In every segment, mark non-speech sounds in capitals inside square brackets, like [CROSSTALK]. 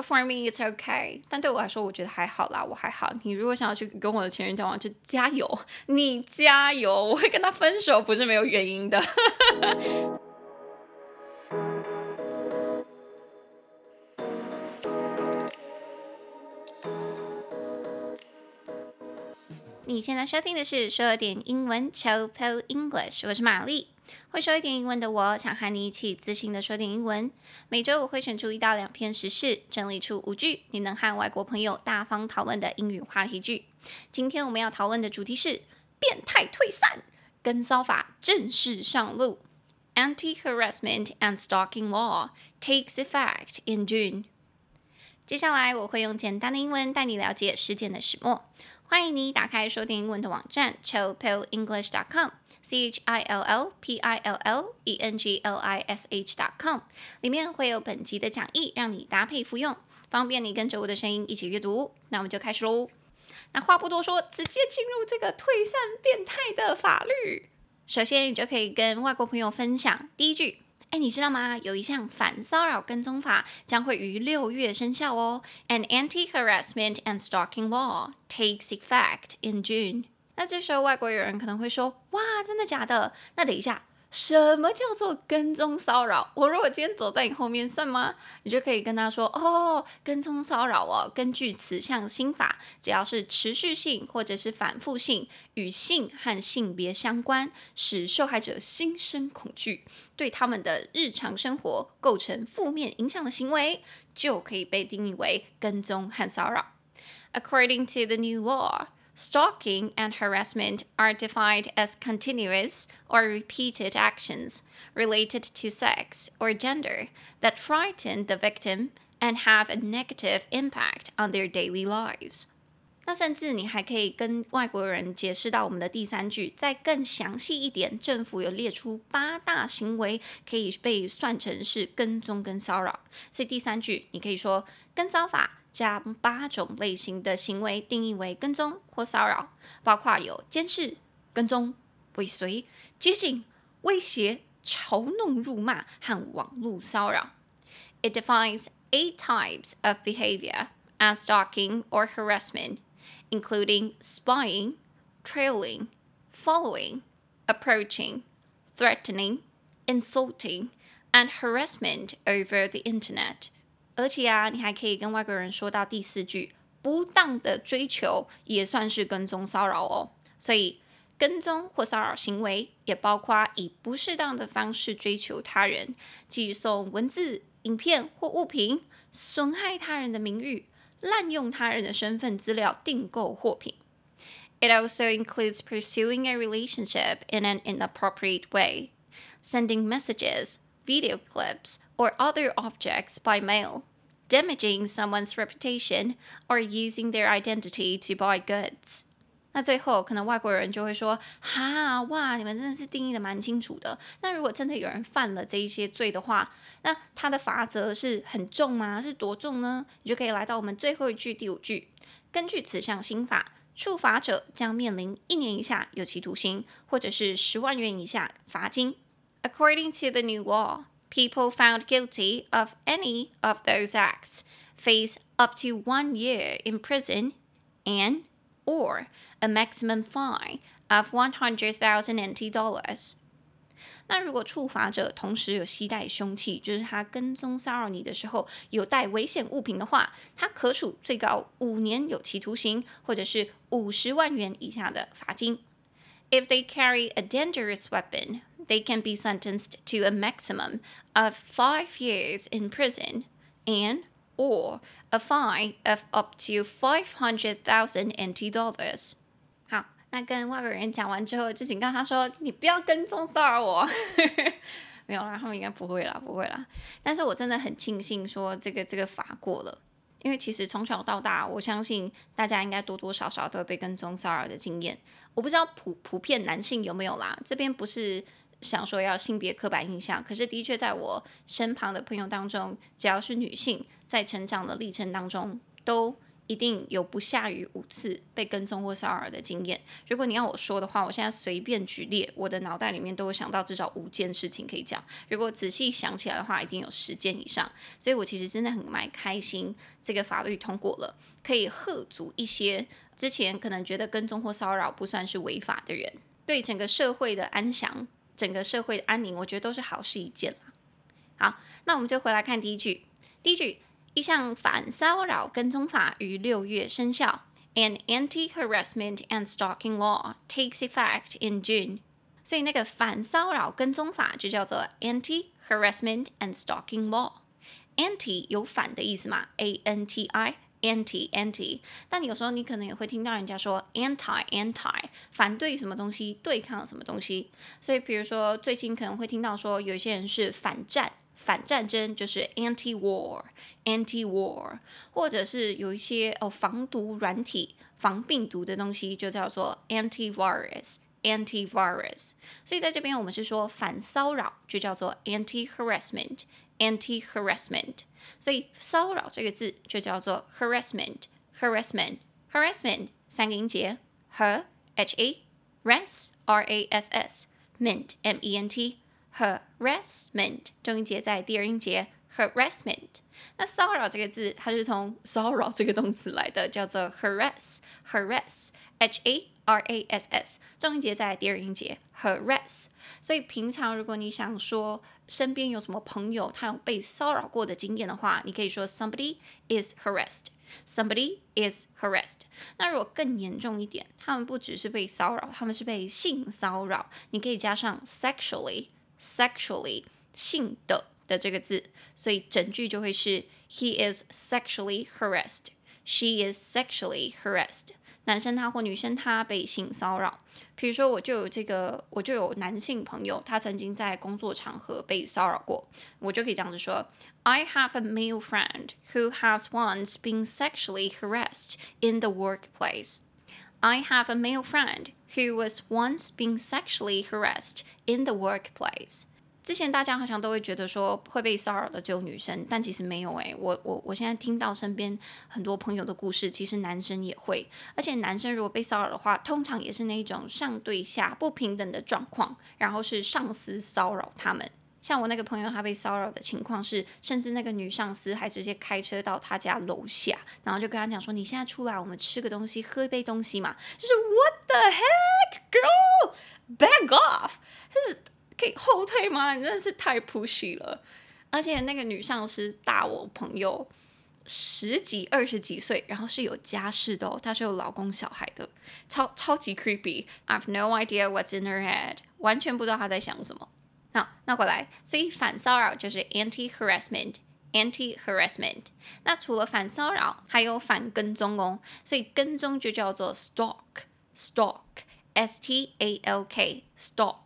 For me, it's okay. 但对我来说，我觉得还好啦，我还好。你如果想要去跟我的前任交往，就加油，你加油，我会跟他分手，不是没有原因的。[LAUGHS] 你现在收听的是说点英文 Chill English，我是玛丽。会说一点英文的我，想和你一起自信的说点英文。每周我会选出一到两篇时事，整理出五句你能和外国朋友大方讨论的英语话题句。今天我们要讨论的主题是变态退散，跟骚法正式上路。Anti-harassment and stalking law takes effect in June。接下来我会用简单的英文带你了解事件的始末。欢迎你打开收听英文的网站 chillpillenglish.com。C H I L L P I L L E N G L I S H dot com 里面会有本集的讲义，让你搭配服用，方便你跟着我的声音一起阅读。那我们就开始喽。那话不多说，直接进入这个退散变态的法律。首先，你就可以跟外国朋友分享第一句。哎，你知道吗？有一项反骚扰跟踪法将会于六月生效哦。An anti-harassment and stalking law takes effect in June. 那这时候，外国友人可能会说：“哇，真的假的？”那等一下，什么叫做跟踪骚扰？我如果今天走在你后面，算吗？你就可以跟他说：“哦，跟踪骚扰哦，根据此项新法，只要是持续性或者是反复性，与性和性别相关，使受害者心生恐惧，对他们的日常生活构成负面影响的行为，就可以被定义为跟踪和骚扰。” According to the new law. Stalking and harassment are defined as continuous or repeated actions related to sex or gender that frighten the victim and have a negative impact on their daily lives. 那甚至你还可以跟外国人解释到我们的第三句，再更详细一点。政府有列出八大行为可以被算成是跟踪跟骚扰，所以第三句你可以说跟骚法。 将八种类型的行为定义为跟踪或骚扰，包括有监视、跟踪、尾随、接近、威胁、嘲弄、辱骂和网络骚扰。It defines eight types of behavior as stalking or harassment, including spying, trailing, following, approaching, threatening, insulting, and harassment over the internet. 而且啊，你还可以跟外国人说到第四句，不当的追求也算是跟踪骚扰哦。所以，跟踪或骚扰行为也包括以不适当的方式追求他人，寄送文字、影片或物品，损害他人的名誉，滥用他人的身份资料订购货品。It also includes pursuing a relationship in an inappropriate way, sending messages, video clips, or other objects by mail. Damaging someone's reputation or using their identity to buy goods。那最后可能外国人就会说：“哈哇，你们真的是定义的蛮清楚的。那如果真的有人犯了这一些罪的话，那他的罚则是很重吗？是多重呢？你就可以来到我们最后一句第五句。根据此项新法，触法者将面临一年以下有期徒刑，或者是十万元以下罚金。According to the new law. People found guilty of any of those acts face up to one year in prison and or a maximum fine of one hundred thousand NT dollars. 那如果触法者同时有携带凶器，就是他跟踪骚扰你的时候有带危险物品的话，他可处最高五年有期徒刑，或者是五十万元以下的罚金。 If they carry a dangerous weapon, they can be sentenced to a maximum of five years in prison and or a fine of up to five hundred thousand NT dollars. 好，那跟外国人讲完之后，就警告他说：“你不要跟踪骚扰我。 ”没有啦，他们应该不会啦，不会啦。但是我真的很庆幸说这个这个法过了。 [LAUGHS] 因为其实从小到大，我相信大家应该多多少少都有被跟踪骚扰的经验。我不知道普普遍男性有没有啦，这边不是想说要性别刻板印象，可是的确在我身旁的朋友当中，只要是女性，在成长的历程当中，都一定有不下于五次被跟踪或骚扰的经验。如果你要我说的话，我现在随便举例，我的脑袋里面都会想到至少五件事情可以讲。如果仔细想起来的话，一定有十件以上。所以我其实真的很蛮开心，这个法律通过了，可以吓足一些之前可能觉得跟踪或骚扰不算是违法的人，对整个社会的安详、整个社会的安宁，我觉得都是好事一件啦。好，那我们就回来看第一句，第一句。一项反骚扰跟踪法于六月生效。An anti-harassment and stalking law takes effect in June。所以那个反骚扰跟踪法就叫做 anti-harassment and stalking law。anti 有反的意思嘛？A N T I anti anti。但有时候你可能也会听到人家说 anti anti 反对什么东西，对抗什么东西。所以比如说最近可能会听到说有些人是反战。反战争就是 anti-war，anti-war，或者是有一些哦防毒软体、防病毒的东西，就叫做 antivirus，antivirus。所以在这边我们是说反骚扰，就叫做 anti-harassment，anti-harassment。所以骚扰这个字就叫做 harassment，harassment，harassment 三个音节，h h a r-a-s r a s s，ment m e n t。Harassment 重音节在第二音节 harassment。那骚扰这个字，它是从骚扰这个动词来的，叫做 harass，harass，h a r a s s，重音节在第二音节 harass。所以平常如果你想说身边有什么朋友他有被骚扰过的经验的话，你可以说 somebody is harassed，somebody is harassed。那如果更严重一点，他们不只是被骚扰，他们是被性骚扰，你可以加上 sexually。sexually 性的的这个字，所以整句就会是 He is sexually harassed. She is sexually harassed. 男生他或女生他被性骚扰。比如说，我就有这个，我就有男性朋友，他曾经在工作场合被骚扰过，我就可以这样子说：I have a male friend who has once been sexually harassed in the workplace. I have a male friend who was once being sexually harassed in the workplace。之前大家好像都会觉得说会被骚扰的只有女生，但其实没有诶。我我我现在听到身边很多朋友的故事，其实男生也会。而且男生如果被骚扰的话，通常也是那种上对下不平等的状况，然后是上司骚扰他们。像我那个朋友，他被骚扰的情况是，甚至那个女上司还直接开车到他家楼下，然后就跟他讲说：“你现在出来，我们吃个东西，喝一杯东西嘛。”就是 What the heck, girl? Back off！就是可以后退吗？你真的是太 pushy 了。而且那个女上司大我朋友十几、二十几岁，然后是有家室的哦，她是有老公、小孩的，超超级 creepy。I've no idea what's in her head，完全不知道她在想什么。好，那过来，所以反骚扰就是 anti-harassment，anti-harassment。那除了反骚扰，还有反跟踪哦。所以跟踪就叫做 stalk，stalk，s t a l k，stalk。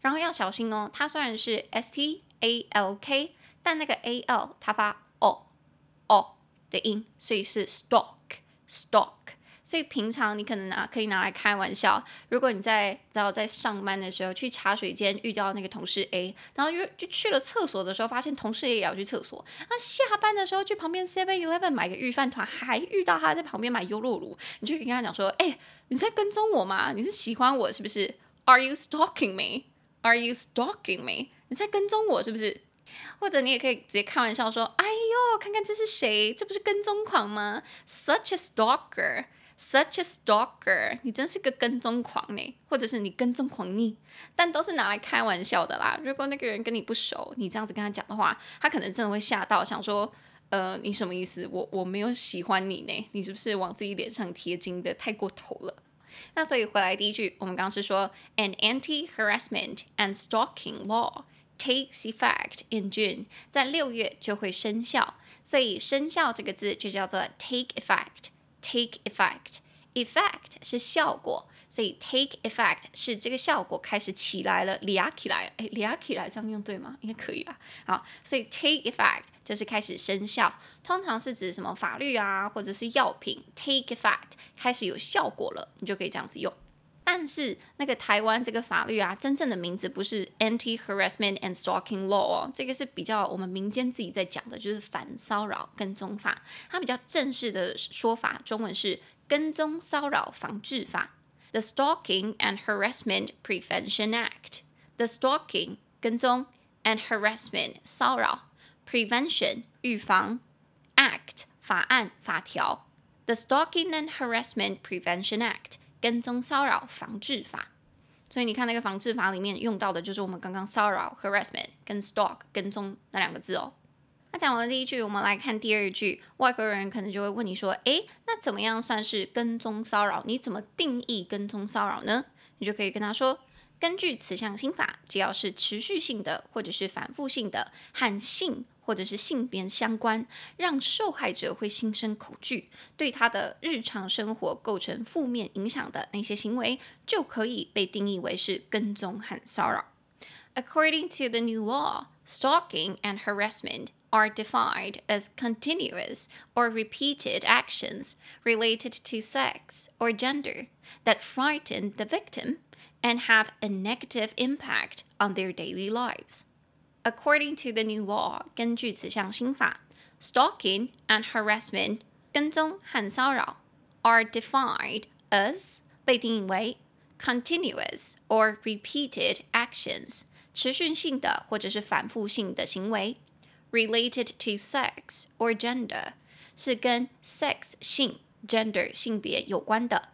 然后要小心哦，它虽然是 s t a l k，但那个 a l 它发 o o 的音，所以是 stalk，stalk。所以平常你可能拿可以拿来开玩笑。如果你在知道在上班的时候去茶水间遇到那个同事 A，然后就就去了厕所的时候，发现同事 A 也要去厕所。那下班的时候去旁边 Seven Eleven 买个御饭团，还遇到他在旁边买优酪乳，你就可以跟他讲说：“哎、你在跟踪我吗？你是喜欢我是不是？Are you stalking me? Are you stalking me? 你在跟踪我是不是？或者你也可以直接开玩笑说：哎呦，看看这是谁？这不是跟踪狂吗？Such a stalker。” Such a stalker，你真是个跟踪狂呢，或者是你跟踪狂逆，但都是拿来开玩笑的啦。如果那个人跟你不熟，你这样子跟他讲的话，他可能真的会吓到，想说，呃，你什么意思？我我没有喜欢你呢，你是不是往自己脸上贴金的太过头了？那所以回来第一句，我们刚刚是说，an anti-harassment and stalking law takes effect in June，在六月就会生效，所以生效这个字就叫做 take effect。Take effect，effect 是效果，所以 take effect 是这个效果开始起来了，俩起来，哎，俩起来这样用对吗？应该可以吧。好，所以 take effect 就是开始生效，通常是指什么法律啊，或者是药品，take effect 开始有效果了，你就可以这样子用。但是那个台湾这个法律啊，真正的名字不是 Anti-Harassment and Stalking Law 哦，这个是比较我们民间自己在讲的，就是反骚扰跟踪法。它比较正式的说法，中文是跟踪骚扰防治法，The Stalking and Harassment Prevention Act。The Stalking 跟踪 and Harassment 骚扰 Prevention 预防 Act 法案法条。The Stalking and Harassment Prevention Act。跟踪骚扰防治法，所以你看那个防治法里面用到的就是我们刚刚骚扰 harassment 跟 stalk 跟踪那两个字哦。那讲完了第一句，我们来看第二句。外国人可能就会问你说：“诶，那怎么样算是跟踪骚扰？你怎么定义跟踪骚扰呢？”你就可以跟他说：“根据此项新法，只要是持续性的或者是反复性的和性。”或者是性别相关，让受害者会心生恐惧，对他的日常生活构成负面影响的那些行为，就可以被定义为是跟踪和骚扰。According to the new law, stalking and harassment are defined as continuous or repeated actions related to sex or gender that frighten the victim and have a negative impact on their daily lives. According to the new law，根据此项新法，stalking and harassment 跟踪和骚扰 are defined as 被定义为 continuous or repeated actions 持续性的或者是反复性的行为 related to sex or gender 是跟 sex 性 gender 性别有关的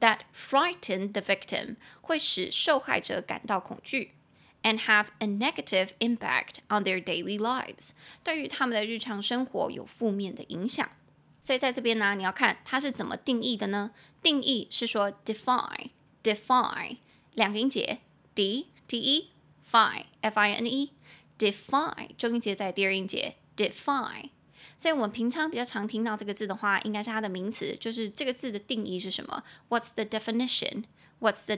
that frighten the victim 会使受害者感到恐惧。 and have a negative impact on their daily lives，对于他们的日常生活有负面的影响。所以在这边呢，你要看它是怎么定义的呢？定义是说 define，define 两个音节，d t e fine f i n e，define 重音节在第二音节 define。所以我们平常比较常听到这个字的话，应该是它的名词，就是这个字的定义是什么？What's the definition？What's the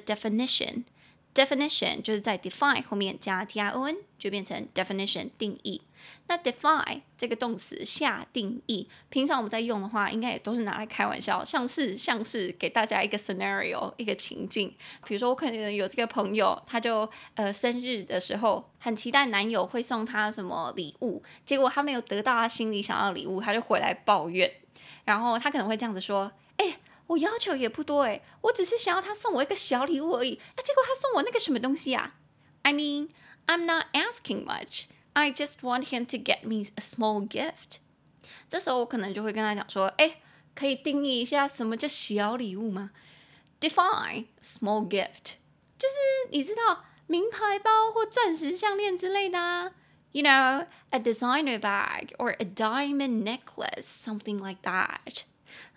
Definition 就是在 define 后面加 t i o n，就变成 definition 定义。那 define 这个动词下定义，平常我们在用的话，应该也都是拿来开玩笑，像是像是给大家一个 scenario 一个情境。比如说我可能有这个朋友，他就呃生日的时候很期待男友会送他什么礼物，结果他没有得到他心里想要的礼物，他就回来抱怨。然后他可能会这样子说：“哎、”我要求也不多诶，我只是想要他送我一个小礼物而已。啊，结果他送我那个什么东西啊？I mean, I'm not asking much. I just want him to get me a small gift. 这时候我可能就会跟他讲说，诶，可以定义一下什么叫小礼物吗？Define small gift，就是你知道名牌包或钻石项链之类的啊。You know, a designer bag or a diamond necklace, something like that.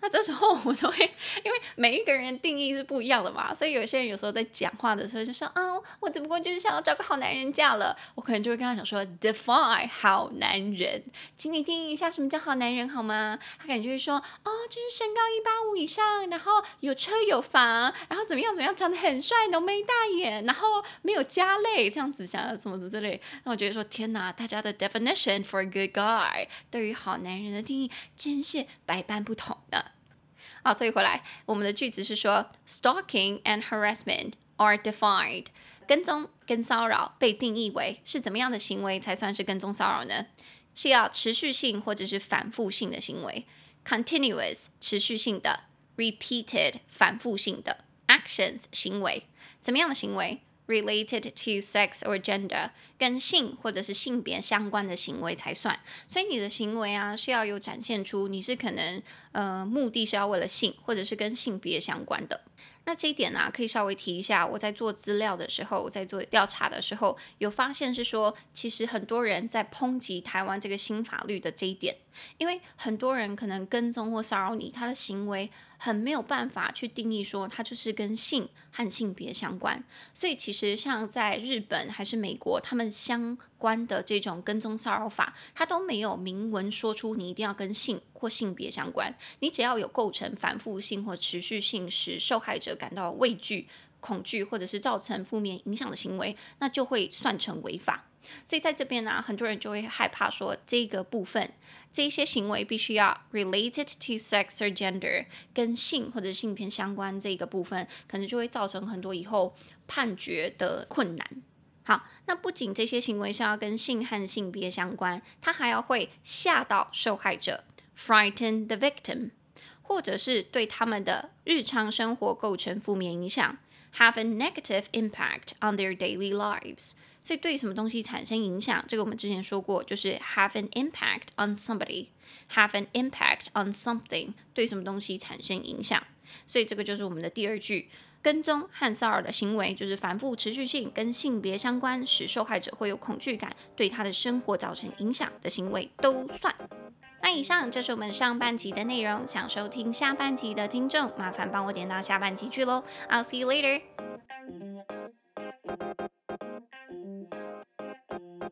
那这时候我都会，因为每一个人的定义是不一样的嘛，所以有些人有时候在讲话的时候就说，啊，我只不过就是想要找个好男人嫁了，我可能就会跟他讲说，define 好男人，请你定义一下什么叫好男人好吗？他感觉会说，哦，就是身高一八五以上，然后有车有房，然后怎么样怎么样，长得很帅，浓眉大眼，然后没有家累，这样子想要什么之类。那我觉得说，天哪，大家的 definition for a good guy 对于好男人的定义真是百般不同的。好，所以回来，我们的句子是说，stalking and harassment are defined，跟踪跟骚扰被定义为是怎么样的行为才算是跟踪骚扰呢？是要持续性或者是反复性的行为，continuous 持续性的，repeated 反复性的 actions 行为，怎么样的行为？？related to sex or gender，跟性或者是性别相关的行为才算。所以你的行为啊，是要有展现出你是可能呃目的是要为了性，或者是跟性别相关的。那这一点呢、可以稍微提一下。我在做资料的时候，我在做调查的时候，有发现是说，其实很多人在抨击台湾这个新法律的这一点，因为很多人可能跟踪或骚扰你，他的行为很没有办法去定义说他就是跟性和性别相关。所以其实像在日本还是美国，他们相关的这种跟踪骚扰法，他都没有明文说出你一定要跟性或性别相关。你只要有构成反复性或持续性，使受害者感到畏惧、恐惧，或者是造成负面影响的行为，那就会算成违法。所以在这边呢，很多人就会害怕说，这个部分这些行为必须要 related to sex or gender，跟性或者性别相关，这个部分可能就会造成很多以后判决的困难。好，那不仅这些行为是要跟性和性别相关，它还要会吓到受害者，frighten the victim，或者是对他们的日常生活构成负面影响，have a negative impact on their daily lives。所以对什么东西产生影响，这个我们之前说过，就是 have an impact on somebody，have an impact on something，对什么东西产生影响。所以这个就是我们的第二句，跟踪和骚扰的行为就是反复持续性跟性别相关，使受害者会有恐惧感，对他的生活造成影响的行为都算。那以上就是我们上半集的内容，想收听下半集的听众，麻烦帮我点到下半集去喽。I'll see you later.